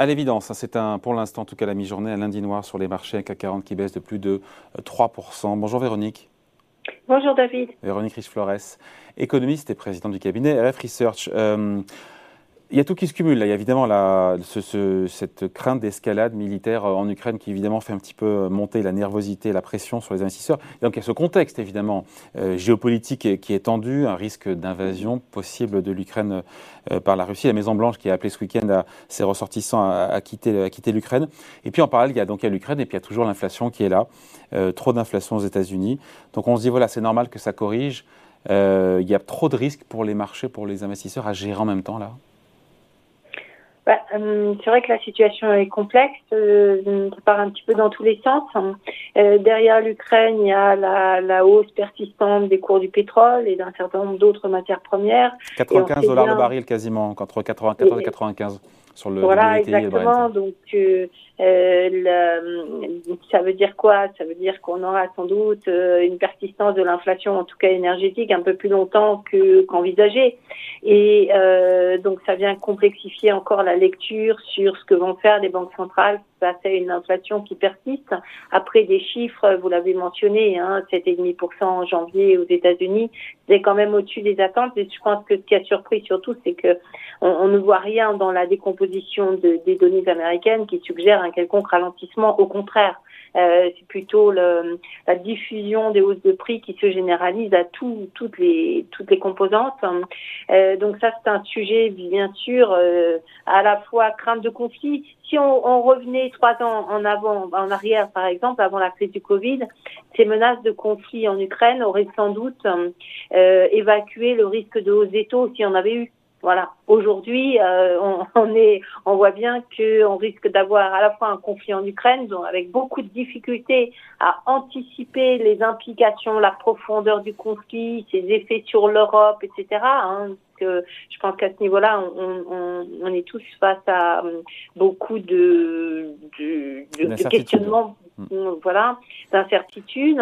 à l'évidence, hein, c'est un, pour l'instant, en tout cas la mi-journée, un lundi noir sur les marchés, un CAC 40 qui baisse de plus de 3%. Bonjour Véronique. Bonjour David. Véronique Riche-Flores, économiste et présidente du cabinet RF Research. Il y a tout qui se cumule. Là. Il y a évidemment cette crainte d'escalade militaire en Ukraine qui évidemment fait un petit peu monter la nervosité, la pression sur les investisseurs. donc il y a ce contexte évidemment euh, géopolitique qui est tendu, un risque d'invasion possible de l'Ukraine euh, par la Russie. La Maison Blanche qui a appelé ce week-end ses ressortissants à, quitter, à l'Ukraine. Et puis en parallèle, il y a donc l'Ukraine et puis il y a toujours l'inflation qui est là, euh, trop d'inflation aux États-Unis. Donc on se dit voilà, c'est normal que ça corrige. il y a trop de risques pour les marchés, pour les investisseurs à gérer en même temps là. Bah, euh, c'est vrai que la situation est complexe, euh, ça part un petit peu dans tous les sens. Euh, derrière l'Ukraine, il y a la, la, hausse persistante des cours du pétrole et d'un certain nombre d'autres matières premières. 95 dollars le baril quasiment, entre 94 et 95 sur le Voilà, exactement. Donc, euh, euh, ça veut dire quoi? Ça veut dire qu'on aura sans doute euh, une persistance de l'inflation, en tout cas énergétique, un peu plus longtemps que qu'envisagé. Et euh, donc, ça vient complexifier encore la lecture sur ce que vont faire les banques centrales face à une inflation qui persiste. Après des chiffres, vous l'avez mentionné, hein, 7,5% en janvier aux États-Unis, c'est quand même au-dessus des attentes. Et je pense que ce qui a surpris surtout, c'est que on, ne voit rien dans la décomposition de, des données américaines qui suggère un quelconque ralentissement. Au contraire, euh, c'est plutôt la diffusion des hausses de prix qui se généralise à tout, toutes les composantes. Euh, donc ça c'est un sujet bien sûr euh, à la fois crainte de conflit. Si on, revenait trois ans en avant, en arrière par exemple, avant la crise du Covid, ces menaces de conflit en Ukraine auraient sans doute euh, évacué le risque de hausse des taux s'il y en avait eu. Voilà. Aujourd'hui, euh, on, on, est, on voit bien qu'on risque d'avoir à la fois un conflit en Ukraine, donc avec beaucoup de difficultés à anticiper les implications, la profondeur du conflit, ses effets sur l'Europe, etc. Hein, que je pense qu'à ce niveau-là, on, on, on, est tous face à euh, beaucoup de, de, de, questionnements, mm. voilà, d'incertitudes.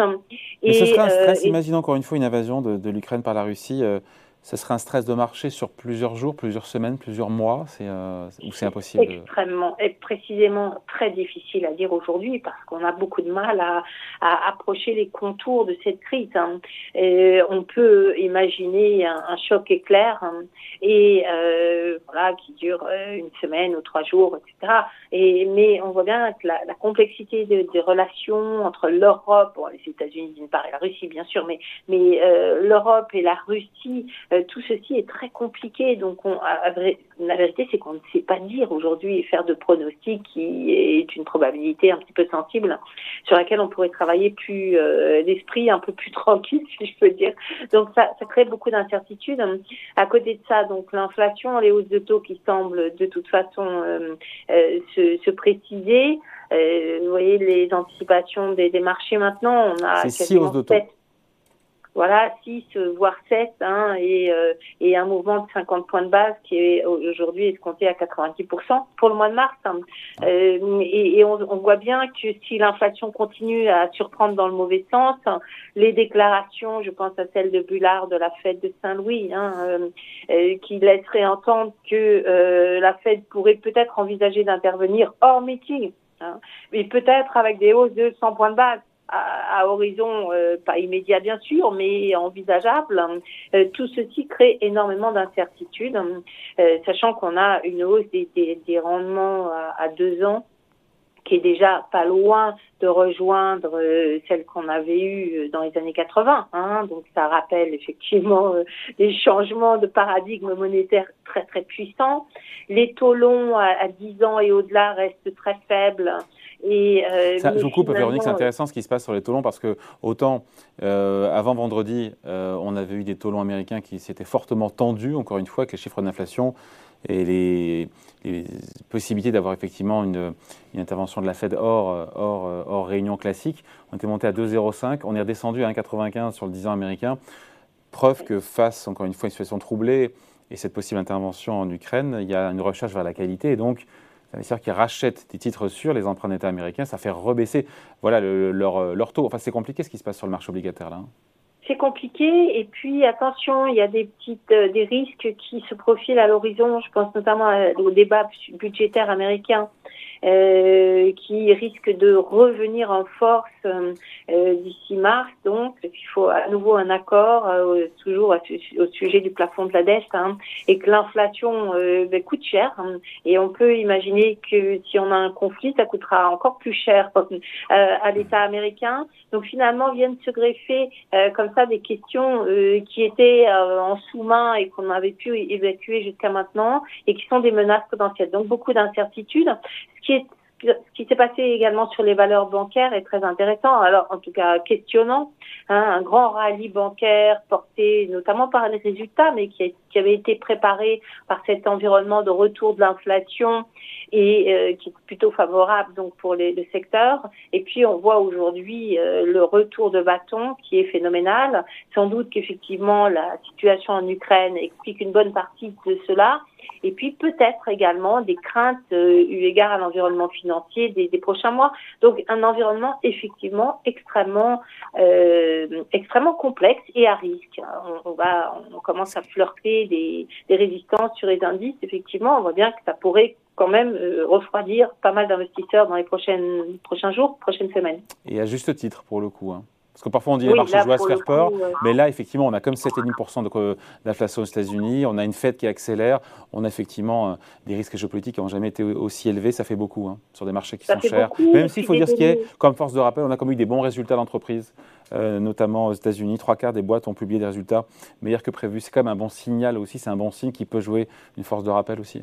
Et ce serait un stress. Euh, Imagine encore une fois une invasion de, de l'Ukraine par la Russie. Euh, ce serait un stress de marché sur plusieurs jours, plusieurs semaines, plusieurs mois. C'est, euh, Ou c'est impossible Extrêmement, et précisément très difficile à dire aujourd'hui parce qu'on a beaucoup de mal à, à approcher les contours de cette crise. Hein. Et on peut imaginer un, un choc éclair hein, et euh, voilà qui dure euh, une semaine ou trois jours, etc. Et, mais on voit bien que la, la complexité des de relations entre l'Europe, bon, les États-Unis d'une part et la Russie bien sûr, mais, mais euh, l'Europe et la Russie euh, tout ceci est très compliqué. Donc, on, la vérité, c'est qu'on ne sait pas dire aujourd'hui faire de pronostics qui est une probabilité un petit peu sensible sur laquelle on pourrait travailler plus euh, l'esprit un peu plus tranquille, si je peux dire. Donc, ça, ça crée beaucoup d'incertitudes. À côté de ça, donc l'inflation, les hausses de taux qui semblent de toute façon euh, se, se, préciser. vous voyez les anticipations des, des marchés maintenant. On a six hausses de taux voilà, 6, voire 7, hein, et, euh, et un mouvement de 50 points de base qui est aujourd'hui escompté à 90% pour le mois de mars. Hein. Euh, et, et on, on, voit bien que si l'inflation continue à surprendre dans le mauvais sens, les déclarations, je pense à celle de Bullard de la Fed de Saint-Louis, hein, euh, euh qui laisserait entendre que euh, la Fed pourrait peut-être envisager d'intervenir hors meeting, hein, mais peut-être avec des hausses de 100 points de base à, horizon euh, pas immédiat bien sûr, mais envisageable. Euh, tout ceci crée énormément d'incertitudes, euh, sachant qu'on a une hausse des, des, des rendements à, deux ans qui est déjà pas loin de rejoindre celle qu'on avait eue dans les années 80. Hein. Donc ça rappelle effectivement des changements de paradigme monétaire très très puissants. Les taux longs à, à 10 ans et au-delà restent très faibles. Et, euh, ça, je vous coupe, Véronique, c'est intéressant ce qui se passe sur les taux longs parce que autant euh, avant vendredi, euh, on avait eu des taux longs américains qui s'étaient fortement tendus, encore une fois, avec les chiffres d'inflation et les, les possibilités d'avoir effectivement une, une, intervention de la Fed hors, hors, hors réunion classique. On était monté à 2,05, on est redescendu à 1,95 sur le 10 ans américain. Preuve que face, encore une fois, à une situation troublée et cette possible intervention en Ukraine, il y a une recherche vers la qualité et donc investisseurs qui rachètent des titres sur les emprunts d'État américains, ça fait rebaisser voilà, leur, leur, taux. Enfin, c'est compliqué ce qui se passe sur le marché obligataire là. Hein. c'est compliqué. Et puis attention, il y a des petites, euh, des risques qui se profilent à l'horizon. Je pense notamment au débat budgétaire américain euh, qui risque de revenir en force euh, d'ici mars. Donc, il faut à nouveau un accord, euh, toujours au sujet du plafond de la dette, hein, et que l'inflation ben, coûte cher. Hein. et on peut imaginer que si on a un conflit, ça coûtera encore plus cher à l'État américain. Donc, finalement, viennent se greffer comme ça des questions qui étaient en sous-main et qu'on avait pu évacuer jusqu'à maintenant, et qui sont des menaces potentielles. Donc, beaucoup d'incertitudes ce qui s'est passé également sur les valeurs bancaires est très intéressant. Alors, en tout cas, questionnant. Hein, un grand rallye bancaire porté notamment par les résultats, mais qui, avait été préparé par cet environnement de retour de l'inflation et euh, qui est plutôt favorable donc pour les, le secteur. Et puis, on voit aujourd'hui euh, le retour de bâton qui est phénoménal. Sans doute qu'effectivement, la situation en Ukraine explique une bonne partie de cela et puis peut-être également des craintes euh, eu égard à l'environnement financier des, prochains mois. Donc un environnement effectivement extrêmement euh, extrêmement complexe et à risque. On, va on commence à flirter des, des résistances sur les indices. Effectivement, on voit bien que ça pourrait quand même euh, refroidir pas mal d'investisseurs dans les prochaines, prochains jours, prochaines semaines. Et à juste titre pour le coup. Hein. Parce que parfois on dit que les marchés jouent à se faire peur, mais là effectivement on a comme 7,5% d'inflation aux États-Unis, on a une Fed qui accélère, on a effectivement euh, des risques géopolitiques qui n'ont jamais été aussi élevés, ça fait beaucoup hein, sur des marchés qui sont chers. même s'il faut dire ce qui est, comme force de rappel, on a comme eu des bons résultats d'entreprise, euh, notamment aux États-Unis. Trois quarts des boîtes ont publié des résultats meilleurs que prévu. C'est quand même un bon signal aussi, c'est un bon signe qui peut jouer une force de rappel aussi.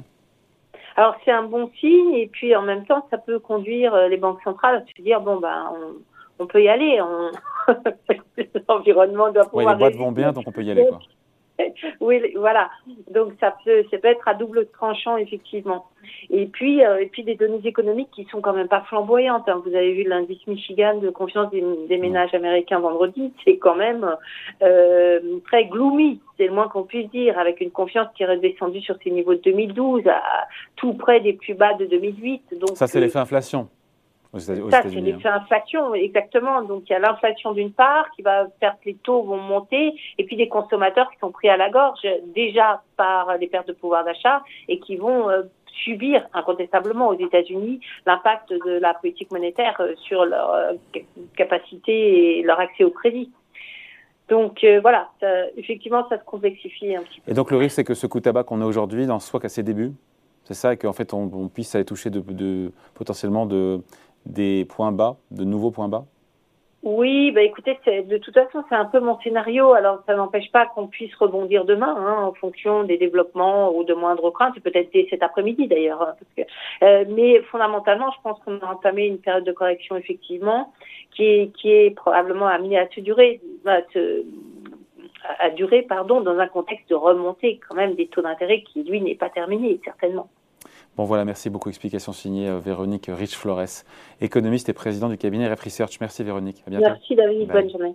Alors c'est un bon signe et puis en même temps ça peut conduire euh, les banques centrales à se dire bon ben on peut y aller. L'environnement doit pouvoir. Les boîtes vont bien, donc on peut y aller. Quoi. oui, voilà. Donc ça peut, ça peut être à double tranchant effectivement. Et puis, euh, et puis des données économiques qui sont quand même pas flamboyantes. Hein. Vous avez vu l'indice Michigan de confiance des, ménages américains vendredi, c'est quand même euh, très gloomy, c'est le moins qu'on puisse dire, avec une confiance qui est redescendue sur ses niveaux de 2012 à tout près des plus bas de 2008. Donc ça, c'est l'effet inflation. Ça, c'est l'effet inflation, exactement. Donc, il y a l'inflation d'une part qui va faire que les taux vont monter, et puis des consommateurs qui sont pris à la gorge déjà par les pertes de pouvoir d'achat et qui vont euh, subir incontestablement aux États-Unis l'impact de la politique monétaire euh, sur leur euh, capacité et leur accès au crédit. Donc voilà, effectivement, ça se complexifie un petit peu. Et donc le risque, c'est que ce coup de tabac qu'on a aujourd'hui n'en soit qu'à ses débuts C'est ça, et qu'en fait, on, puisse aller toucher de, de, potentiellement de, des points bas, de nouveaux points bas? Oui, bah écoutez, de toute façon, c'est un peu mon scénario. Alors, ça n'empêche pas qu'on puisse rebondir demain, hein, en fonction des développements ou de moindres craintes, peut-être dès cet après-midi d'ailleurs. Hein, euh, mais fondamentalement, je pense qu'on a entamé une période de correction effectivement, qui est, probablement amenée à se durer, à durer, pardon, dans un contexte de remontée quand même des taux d'intérêt qui lui n'est pas terminé certainement. Bon voilà, merci beaucoup. Explication signée euh, Véronique Rich-Flores, économiste et président du cabinet Ref Research. Merci Véronique. À bientôt. Merci David, bonne journée.